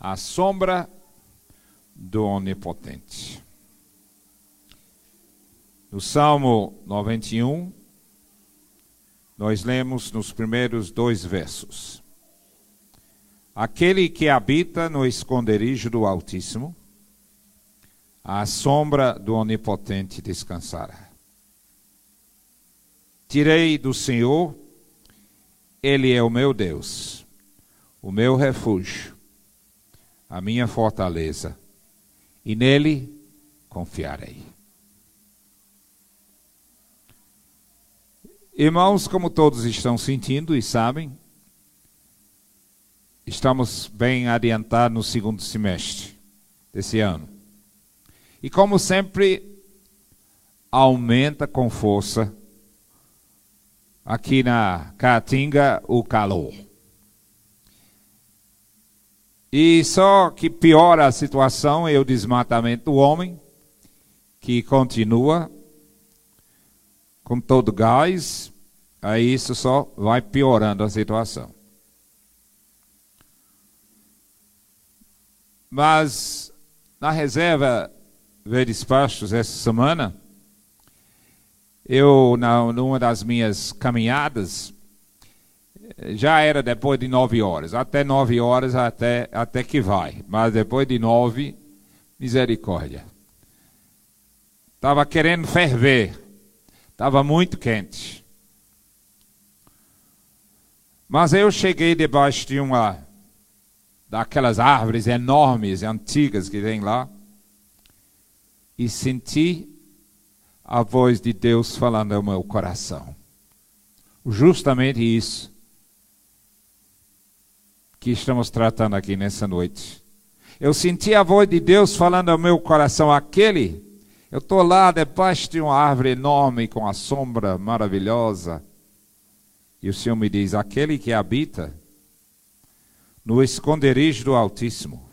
à sombra do Onipotente. No Salmo 91, nós lemos nos primeiros dois versos: Aquele que habita no esconderijo do Altíssimo, à sombra do Onipotente descansará. Tirei do Senhor, Ele é o meu Deus, o meu refúgio, a minha fortaleza, e nele confiarei. Irmãos, como todos estão sentindo e sabem, estamos bem adiantados no segundo semestre desse ano. E como sempre, aumenta com força aqui na Caatinga o calor. E só que piora a situação é o desmatamento do homem, que continua com todo gás, aí isso só vai piorando a situação. Mas na reserva Verdes Pastos essa semana, eu, na, numa das minhas caminhadas, já era depois de nove horas, até nove horas até, até que vai, mas depois de nove, misericórdia. Estava querendo ferver Estava muito quente. Mas eu cheguei debaixo de uma daquelas árvores enormes, antigas que tem lá, e senti a voz de Deus falando ao meu coração. Justamente isso que estamos tratando aqui nessa noite. Eu senti a voz de Deus falando ao meu coração, aquele eu estou lá debaixo de uma árvore enorme com a sombra maravilhosa. E o Senhor me diz: aquele que habita no esconderijo do Altíssimo,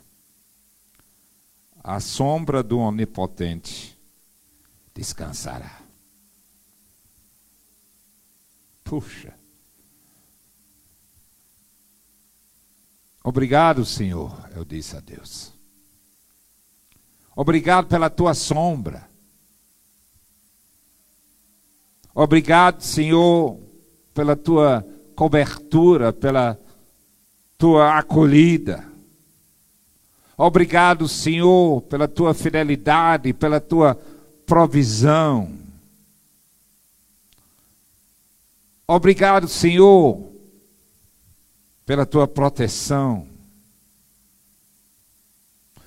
a sombra do Onipotente descansará. Puxa. Obrigado, Senhor, eu disse a Deus. Obrigado pela tua sombra. Obrigado, Senhor, pela tua cobertura, pela tua acolhida. Obrigado, Senhor, pela tua fidelidade, pela tua provisão. Obrigado, Senhor, pela tua proteção.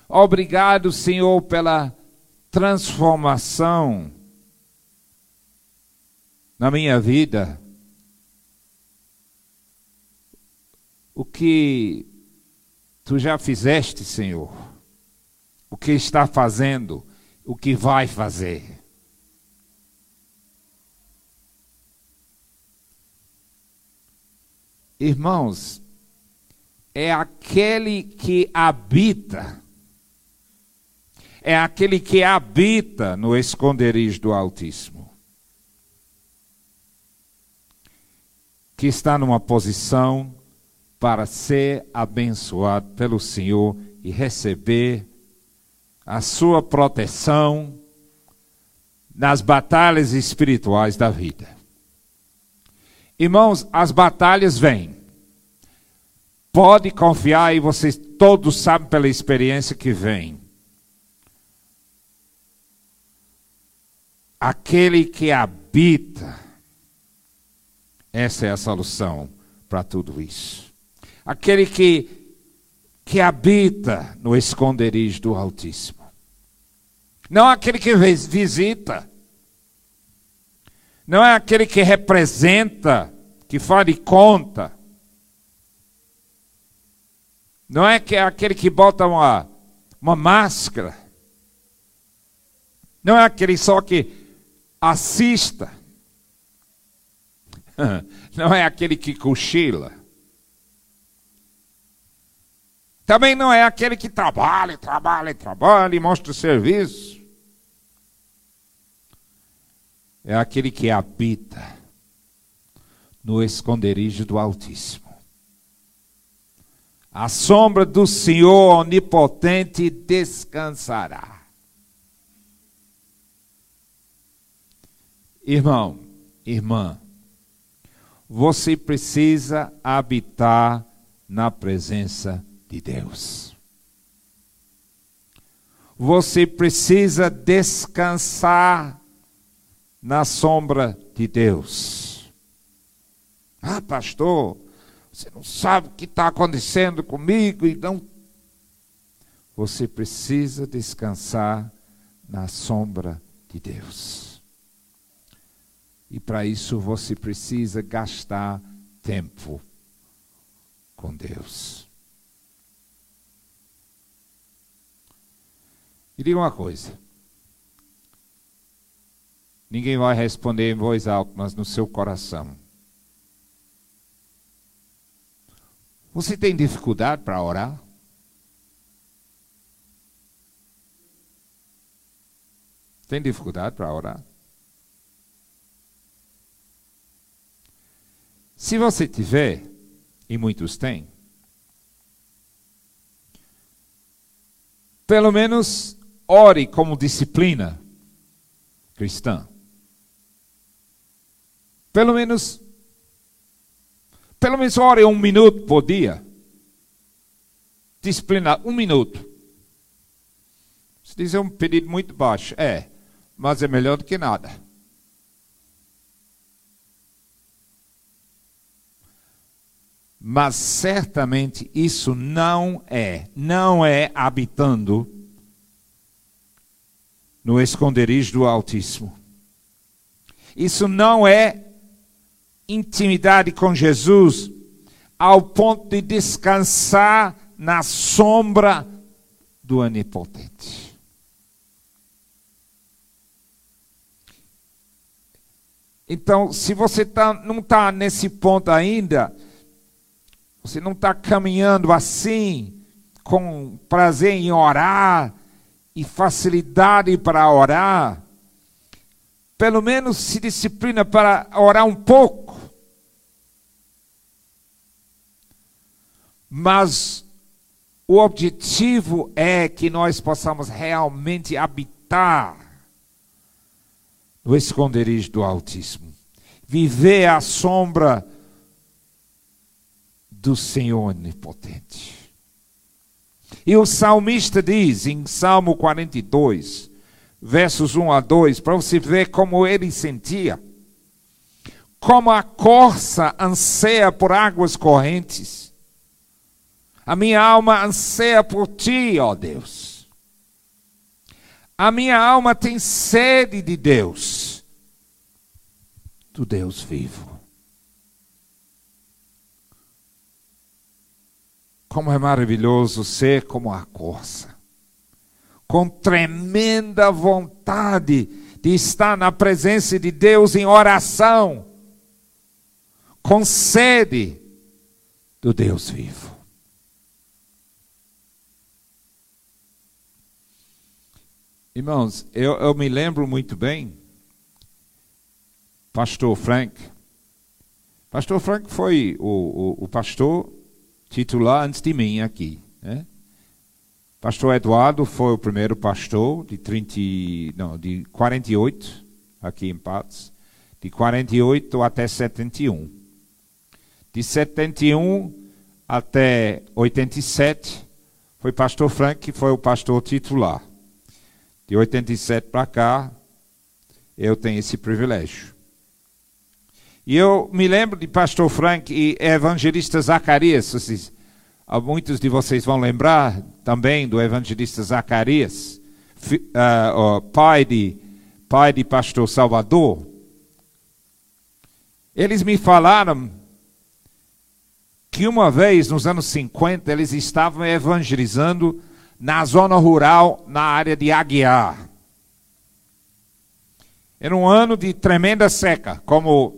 Obrigado, Senhor, pela transformação na minha vida. O que tu já fizeste, Senhor, o que está fazendo, o que vai fazer. Irmãos, é aquele que habita é aquele que habita no esconderijo do Altíssimo. Que está numa posição para ser abençoado pelo Senhor e receber a sua proteção nas batalhas espirituais da vida. Irmãos, as batalhas vêm. Pode confiar e vocês todos sabem pela experiência que vem. aquele que habita. Essa é a solução para tudo isso. Aquele que, que habita no esconderijo do Altíssimo. Não aquele que visita. Não é aquele que representa, que faz de conta. Não é que é aquele que bota uma, uma máscara. Não é aquele só que assista. Não é aquele que cochila. Também não é aquele que trabalha, trabalha, trabalha e mostra serviço. É aquele que habita no esconderijo do Altíssimo. A sombra do Senhor onipotente descansará. Irmão, irmã, você precisa habitar na presença de Deus. Você precisa descansar na sombra de Deus. Ah, pastor, você não sabe o que está acontecendo comigo e não. Você precisa descansar na sombra de Deus. E para isso você precisa gastar tempo com Deus. E diga uma coisa. Ninguém vai responder em voz alta, mas no seu coração. Você tem dificuldade para orar? Tem dificuldade para orar? Se você tiver, e muitos têm, pelo menos ore como disciplina cristã. Pelo menos pelo menos ore um minuto por dia. Disciplinar, um minuto. Se diz é um pedido muito baixo. É, mas é melhor do que nada. Mas certamente isso não é, não é habitando no esconderijo do Altíssimo. Isso não é intimidade com Jesus ao ponto de descansar na sombra do Onipotente. Então, se você tá, não está nesse ponto ainda, você não está caminhando assim, com prazer em orar e facilidade para orar, pelo menos se disciplina para orar um pouco. Mas o objetivo é que nós possamos realmente habitar no esconderijo do Altíssimo, viver à sombra do Senhor Onipotente. E o salmista diz em Salmo 42, versos 1 a 2, para você ver como ele sentia. Como a corça anseia por águas correntes, a minha alma anseia por ti, ó Deus. A minha alma tem sede de Deus, do Deus vivo. Como é maravilhoso ser como a corça, com tremenda vontade de estar na presença de Deus em oração, com sede do Deus vivo. Irmãos, eu, eu me lembro muito bem, Pastor Frank. Pastor Frank foi o, o, o pastor titular antes de mim aqui. Né? Pastor Eduardo foi o primeiro pastor de, 30, não, de 48, aqui em Patos, de 48 até 71. De 71 até 87, foi pastor Frank que foi o pastor titular. De 87 para cá, eu tenho esse privilégio. E eu me lembro de pastor Frank e evangelista Zacarias. Vocês, muitos de vocês vão lembrar também do evangelista Zacarias, uh, uh, pai, de, pai de pastor Salvador. Eles me falaram que uma vez, nos anos 50, eles estavam evangelizando na zona rural, na área de Aguiar. Era um ano de tremenda seca, como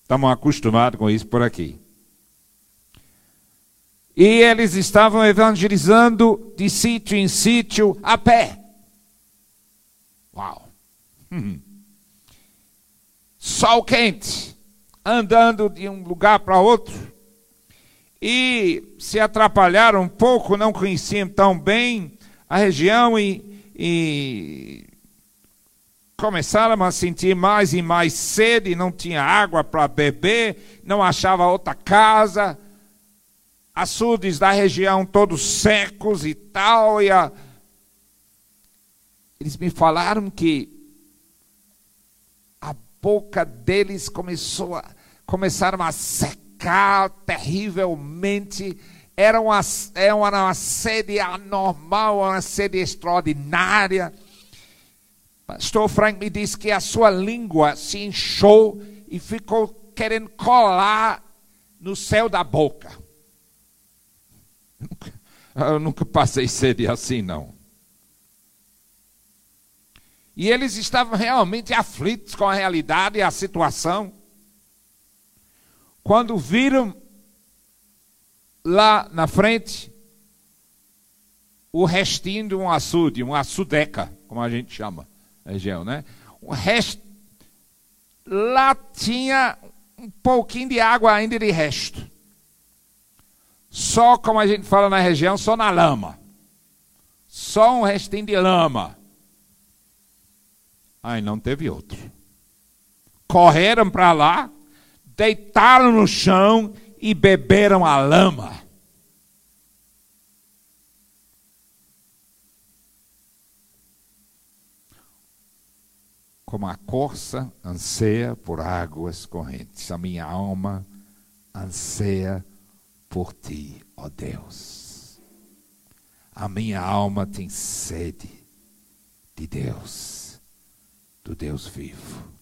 estamos acostumados com isso por aqui. E eles estavam evangelizando de sítio em sítio a pé. Uau! Hum. Sol quente, andando de um lugar para outro. E se atrapalharam um pouco, não conheciam tão bem a região e, e começaram a sentir mais e mais sede, não tinha água para beber, não achava outra casa, açudes da região todos secos e tal, e a... eles me falaram que a boca deles começou a, começaram a secar terrivelmente, era uma, era uma sede anormal, uma sede extraordinária, Pastor Frank me disse que a sua língua se inchou e ficou querendo colar no céu da boca. Eu nunca passei sede assim, não. E eles estavam realmente aflitos com a realidade e a situação. Quando viram lá na frente o restinho de um açude, uma açudeca, como a gente chama região, né? O resto, lá tinha um pouquinho de água ainda de resto. Só, como a gente fala na região, só na lama. Só um restinho de lama. Aí não teve outro. Correram para lá, deitaram no chão e beberam a lama. como a corça anseia por águas correntes. A minha alma anseia por ti, ó Deus. A minha alma tem sede de Deus, do Deus vivo.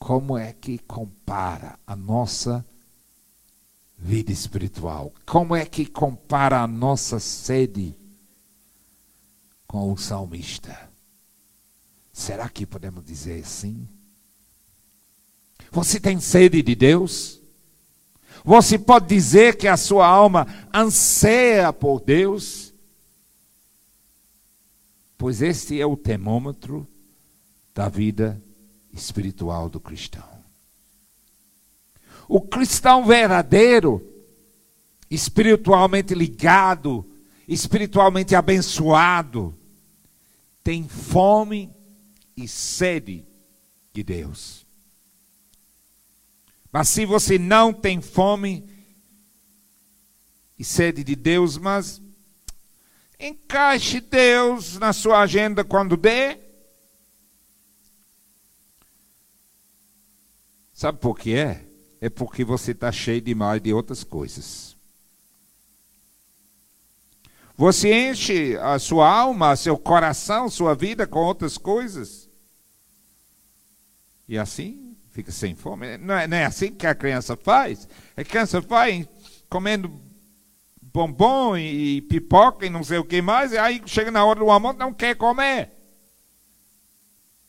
Como é que compara a nossa vida espiritual? Como é que compara a nossa sede com o salmista? Será que podemos dizer assim? Você tem sede de Deus? Você pode dizer que a sua alma anseia por Deus? Pois este é o termômetro da vida espiritual do cristão. O cristão verdadeiro, espiritualmente ligado, espiritualmente abençoado, tem fome e sede de Deus. Mas se você não tem fome e sede de Deus, mas encaixe Deus na sua agenda quando der. Sabe por que é? É porque você está cheio demais de outras coisas. Você enche a sua alma, seu coração, sua vida com outras coisas. E assim fica sem fome. Não é, não é assim que a criança faz. A criança vai comendo bombom e, pipoca e não sei o que mais, e aí chega na hora do almoço não quer comer.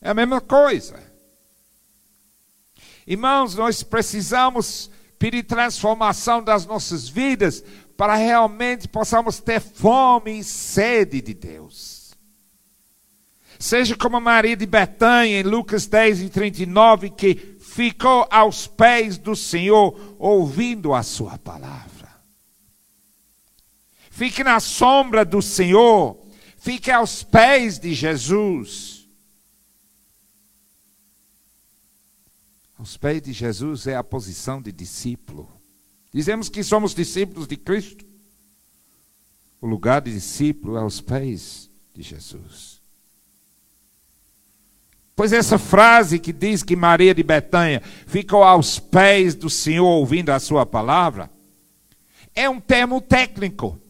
É a mesma coisa. Irmãos, nós precisamos pedir transformação das nossas vidas para realmente possamos ter fome e sede de Deus. Seja como Maria de Betânia, em Lucas 10 e 39, que ficou aos pés do Senhor, ouvindo a sua palavra. Fique na sombra do Senhor, fique aos pés de Jesus. Aos pés de Jesus é a posição de discípulo. Dizemos que somos discípulos de Cristo. O lugar de discípulo é aos pés de Jesus. Pois essa frase que diz que Maria de Betânia ficou aos pés do Senhor ouvindo a sua palavra, é um termo técnico.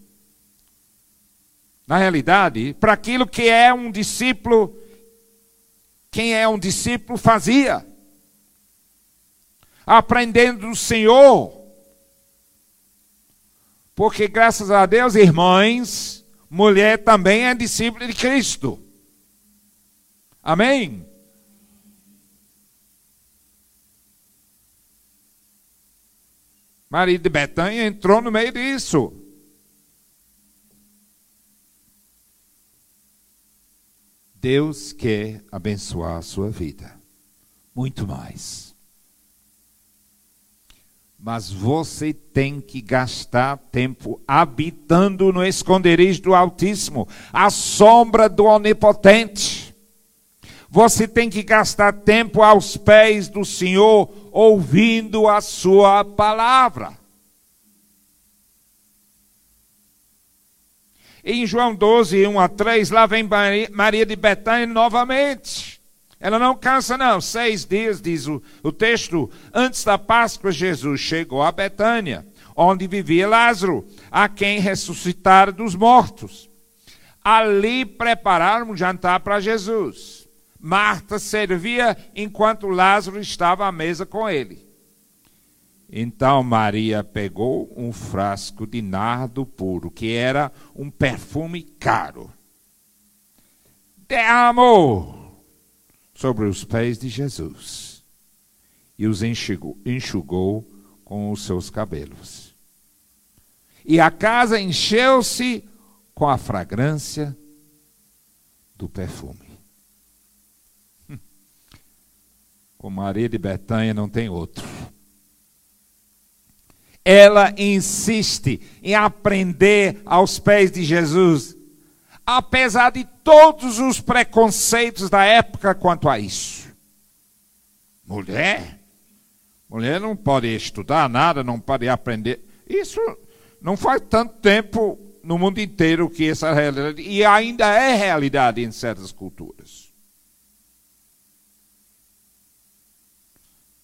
Na realidade, para aquilo que é um discípulo, quem é um discípulo fazia. Aprendendo do Senhor. Porque graças a Deus, irmãs, mulher também é discípula de Cristo. Amém? Maria de Betânia entrou no meio disso. Deus quer abençoar a sua vida. Muito mais. Mas você tem que gastar tempo habitando no esconderijo do Altíssimo, à sombra do Onipotente. Você tem que gastar tempo aos pés do Senhor, ouvindo a Sua palavra. Em João 12, 1 a 3, lá vem Maria de Betânia novamente. Ela não cansa, não. Seis dias, diz o, o texto, antes da Páscoa, Jesus chegou a Betânia, onde vivia Lázaro, a quem ressuscitaram dos mortos. Ali prepararam um jantar para Jesus. Marta servia enquanto Lázaro estava à mesa com ele. Então Maria pegou um frasco de nardo puro, que era um perfume caro. Derramou sobre os pés de Jesus e os enxugou, enxugou com os seus cabelos. E a casa encheu-se com a fragrância do perfume. Com Maria de Betânia não tem outro. Ela insiste em aprender aos pés de Jesus apesar de todos os preconceitos da época quanto a isso. Mulher? Mulher não pode estudar nada, não pode aprender. Isso não faz tanto tempo no mundo inteiro que essa realidade, e ainda é realidade em certas culturas.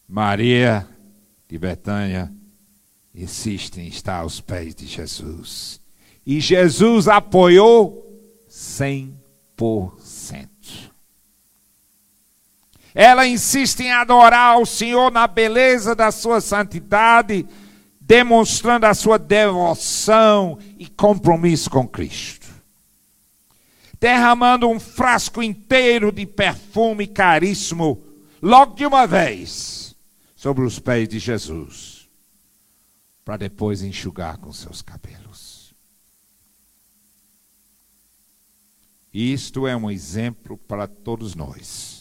Maria de Betânia insiste em estar aos pés de Jesus. E Jesus apoiou 100%. Ela insiste em adorar o Senhor na beleza da sua santidade, demonstrando a sua devoção e compromisso com Cristo. Derramando um frasco inteiro de perfume caríssimo, logo de uma vez, sobre os pés de Jesus, para depois enxugar com seus cabelos. Isto é um exemplo para todos nós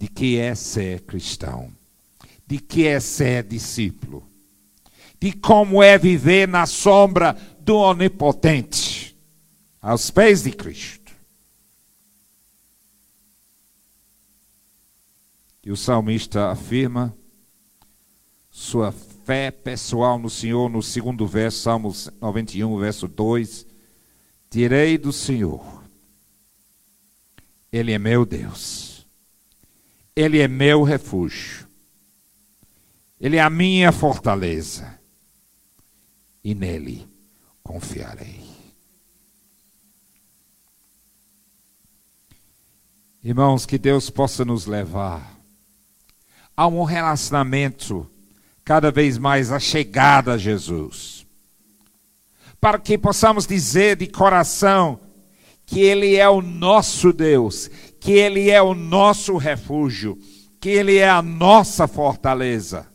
de que é ser cristão, de que é ser discípulo, de como é viver na sombra do Onipotente, aos pés de Cristo. E o salmista afirma sua fé pessoal no Senhor no segundo verso, Salmos 91, verso 2 Tirei do Senhor. Ele é meu Deus. Ele é meu refúgio. Ele é a minha fortaleza. E nele confiarei. Irmãos, que Deus possa nos levar a um relacionamento cada vez mais achegado a Jesus para que possamos dizer de coração que Ele é o nosso Deus, que Ele é o nosso refúgio, que Ele é a nossa fortaleza.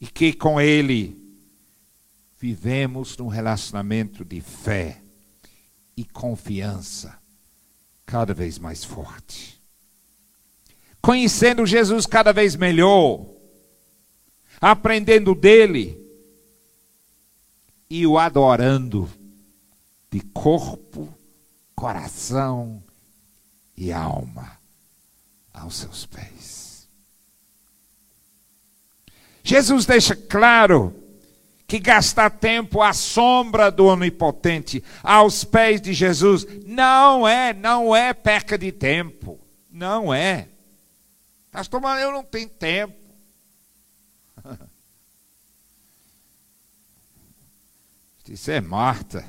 E que com Ele vivemos num relacionamento de fé e confiança cada vez mais forte. Conhecendo Jesus cada vez melhor, aprendendo dele e o adorando de corpo, coração e alma aos seus pés. Jesus deixa claro que gastar tempo à sombra do onipotente, aos pés de Jesus, não é, não é perca de tempo. Não é. Pastor, mas eu não tenho tempo. Isso é Marta.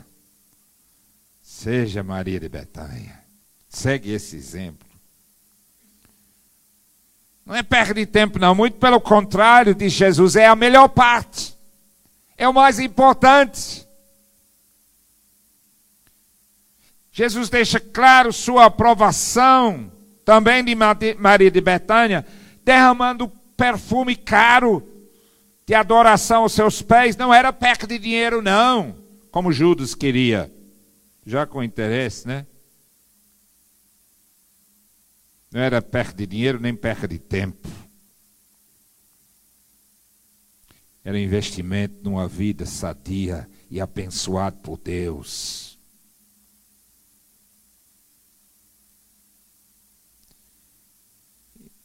Seja Maria de Betânia. Segue esse exemplo. Não é perda de tempo, não. Muito pelo contrário, diz Jesus, é a melhor parte. É o mais importante. Jesus deixa claro sua aprovação também de Maria de Betânia, derramando perfume caro de adoração aos seus pés, não era peca de dinheiro, não, como Judas queria, já com interesse, né? Não era perca de dinheiro nem perca de tempo. Era investimento numa vida sadia e abençoada por Deus.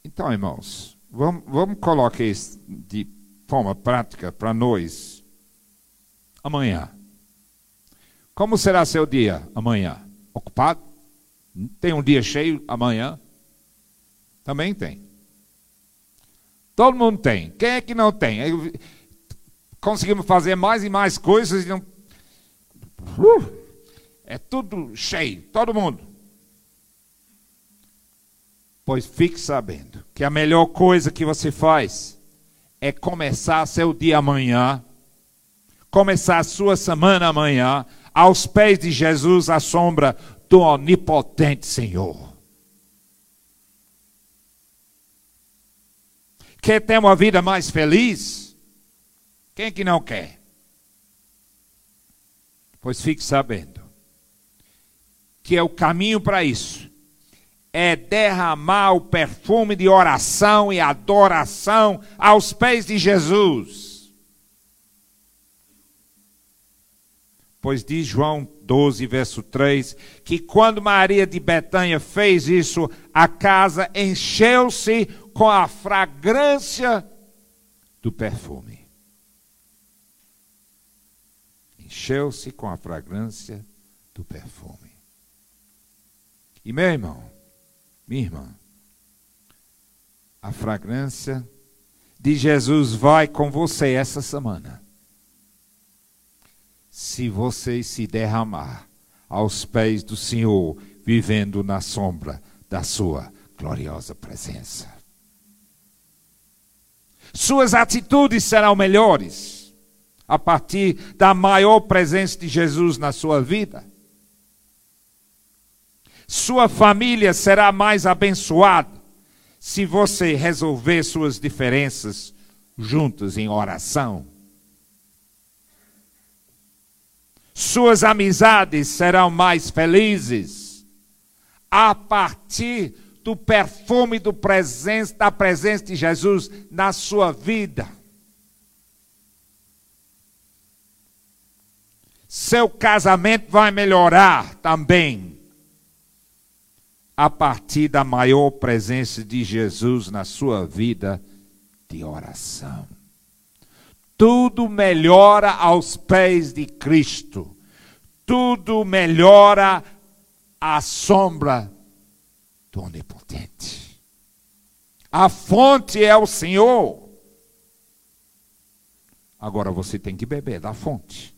Então, irmãos, vamos, vamos colocar isso de forma prática para nós amanhã. Como será seu dia amanhã? Ocupado? Tem um dia cheio amanhã? Também tem. Todo mundo tem. Quem é que não tem? Conseguimos fazer mais e mais coisas e não. Uh, é tudo cheio, todo mundo. Pois fique sabendo que a melhor coisa que você faz é começar seu dia amanhã, começar sua semana amanhã, aos pés de Jesus, à sombra do onipotente Senhor. Quer ter uma vida mais feliz? Quem que não quer? Pois fique sabendo que é o caminho para isso é derramar o perfume de oração e adoração aos pés de Jesus. Pois diz João 12, verso 3, que quando Maria de Betânia fez isso, a casa encheu-se com a fragrância do perfume. Encheu-se com a fragrância do perfume. E meu irmão, minha irmã, a fragrância de Jesus vai com você essa semana. Se você se derramar aos pés do Senhor, vivendo na sombra da sua gloriosa presença. Suas atitudes serão melhores a partir da maior presença de Jesus na sua vida. Sua família será mais abençoada se você resolver suas diferenças juntos em oração. Suas amizades serão mais felizes a partir do perfume do presença, da presença de Jesus na sua vida. Seu casamento vai melhorar também a partir da maior presença de Jesus na sua vida de oração. Tudo melhora aos pés de Cristo. Tudo melhora à sombra do Onipotente. A fonte é o Senhor. Agora você tem que beber da fonte.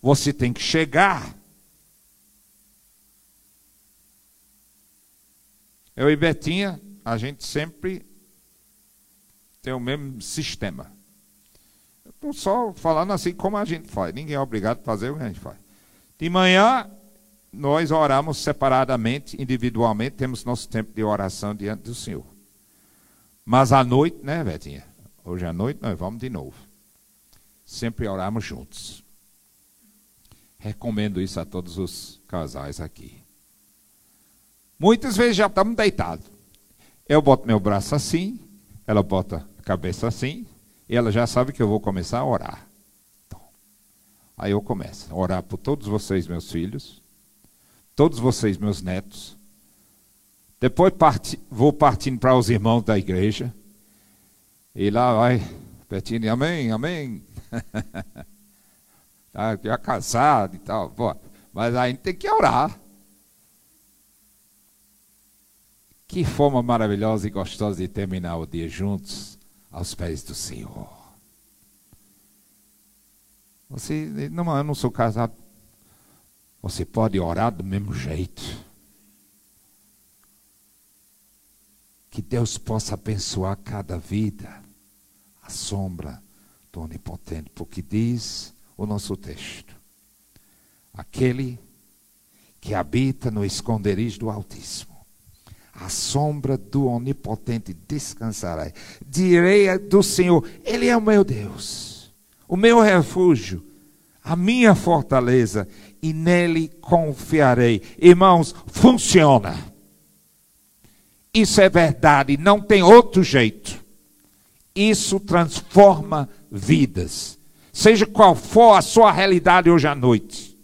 Você tem que chegar. Eu e Betinha, a gente sempre tem o mesmo sistema. Estou só falando assim como a gente faz. Ninguém é obrigado a fazer o que a gente faz. De manhã, nós oramos separadamente, individualmente, temos nosso tempo de oração diante do Senhor. Mas à noite, né, Betinha? Hoje à noite nós vamos de novo. Sempre oramos juntos. Recomendo isso a todos os casais aqui. Muitas vezes já estamos deitados. Eu boto meu braço assim, ela bota a cabeça assim, e ela já sabe que eu vou começar a orar. Então, aí eu começo a orar por todos vocês, meus filhos, todos vocês, meus netos. Depois parti, vou partindo para os irmãos da igreja. E lá vai, Betinho, amém, amém. tá, já casado e tal. Pô, mas aí tem que orar. Que forma maravilhosa e gostosa de terminar o dia juntos aos pés do Senhor. Você, não, eu não sou casado. Você pode orar do mesmo jeito. Que Deus possa abençoar cada vida, a sombra do Onipotente, porque diz o nosso texto: aquele que habita no esconderijo do Altíssimo, a sombra do Onipotente descansará. Direi do Senhor: Ele é o meu Deus, o meu refúgio, a minha fortaleza, e nele confiarei. Irmãos, funciona. Isso é verdade, não tem outro jeito. Isso transforma vidas, seja qual for a sua realidade hoje à noite.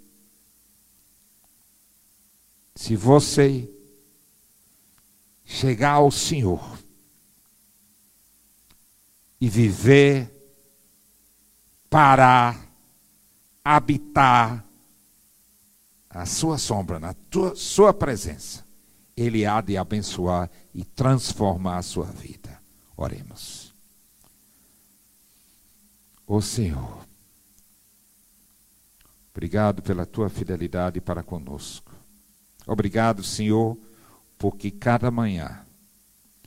Se você chegar ao Senhor e viver, parar, habitar a sua sombra, na tua, sua presença, Ele há de abençoar e transformar a sua vida. Oremos. Ó oh, Senhor, obrigado pela tua fidelidade para conosco. Obrigado, Senhor porque cada manhã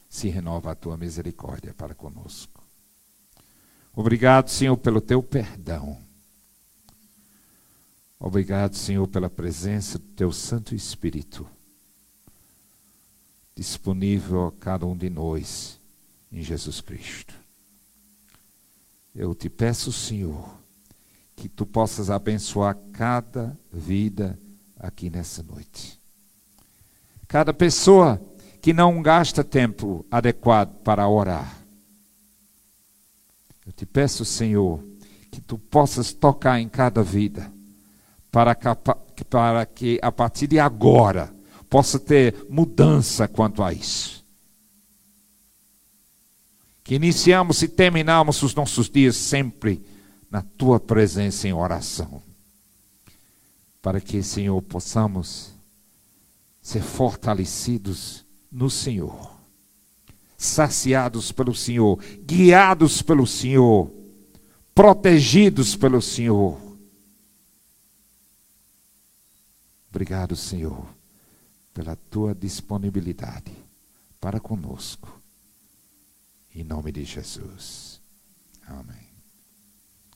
se renova a tua misericórdia para conosco. Obrigado, Senhor, pelo teu perdão. Obrigado, Senhor, pela presença do teu Santo Espírito disponível a cada um de nós em Jesus Cristo. Eu te peço, Senhor, que tu possas abençoar cada vida aqui nessa noite. Cada pessoa que não gasta tempo adequado para orar. Eu te peço, Senhor, que tu possas tocar em cada vida, para, para que a partir de agora possa ter mudança quanto a isso. Que iniciamos e terminamos os nossos dias sempre na tua presença em oração. Para que, Senhor, possamos ser fortalecidos no Senhor, saciados pelo Senhor, guiados pelo Senhor, protegidos pelo Senhor. Obrigado, Senhor, pela tua disponibilidade para conosco. Em nome de Jesus. Amém.